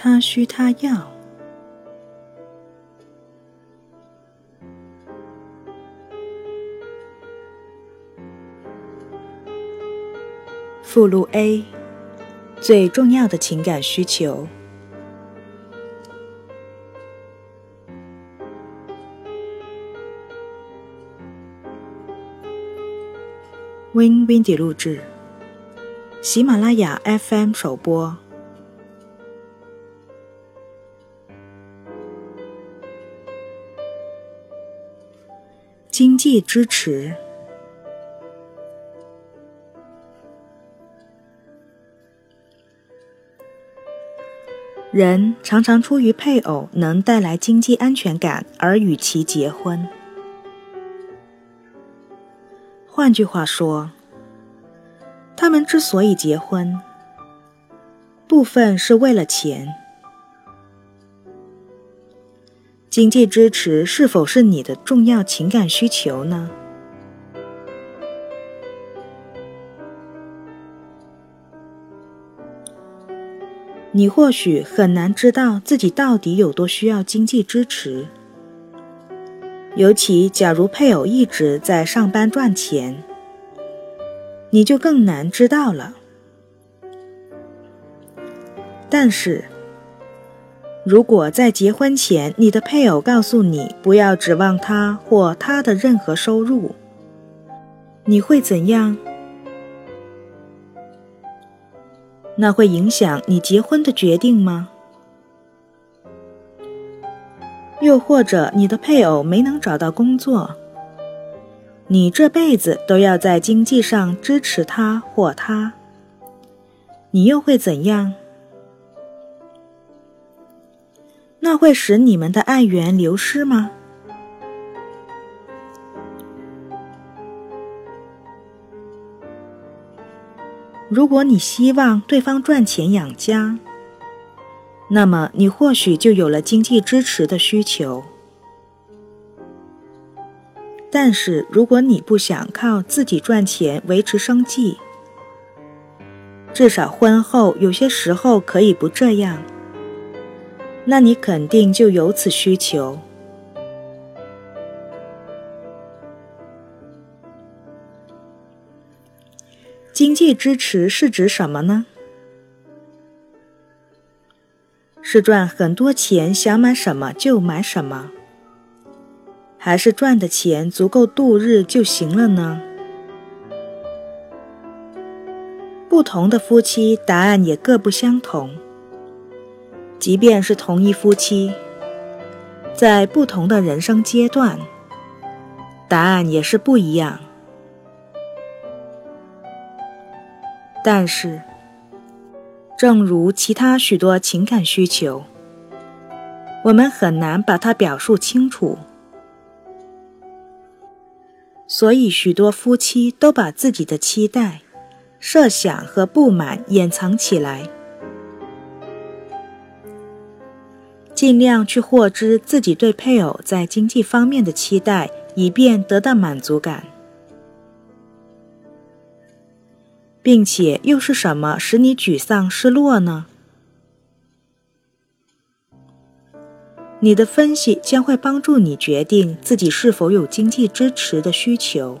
他需他要。附录 A：最重要的情感需求。Win Windy 录制，喜马拉雅 FM 首播。经济支持。人常常出于配偶能带来经济安全感而与其结婚。换句话说，他们之所以结婚，部分是为了钱。经济支持是否是你的重要情感需求呢？你或许很难知道自己到底有多需要经济支持，尤其假如配偶一直在上班赚钱，你就更难知道了。但是，如果在结婚前你的配偶告诉你不要指望他或他的任何收入，你会怎样？那会影响你结婚的决定吗？又或者你的配偶没能找到工作，你这辈子都要在经济上支持他或他，你又会怎样？那会使你们的爱缘流失吗？如果你希望对方赚钱养家，那么你或许就有了经济支持的需求。但是，如果你不想靠自己赚钱维持生计，至少婚后有些时候可以不这样，那你肯定就有此需求。经济支持是指什么呢？是赚很多钱，想买什么就买什么，还是赚的钱足够度日就行了呢？不同的夫妻答案也各不相同。即便是同一夫妻，在不同的人生阶段，答案也是不一样。但是，正如其他许多情感需求，我们很难把它表述清楚，所以许多夫妻都把自己的期待、设想和不满掩藏起来，尽量去获知自己对配偶在经济方面的期待，以便得到满足感。并且又是什么使你沮丧失落呢？你的分析将会帮助你决定自己是否有经济支持的需求。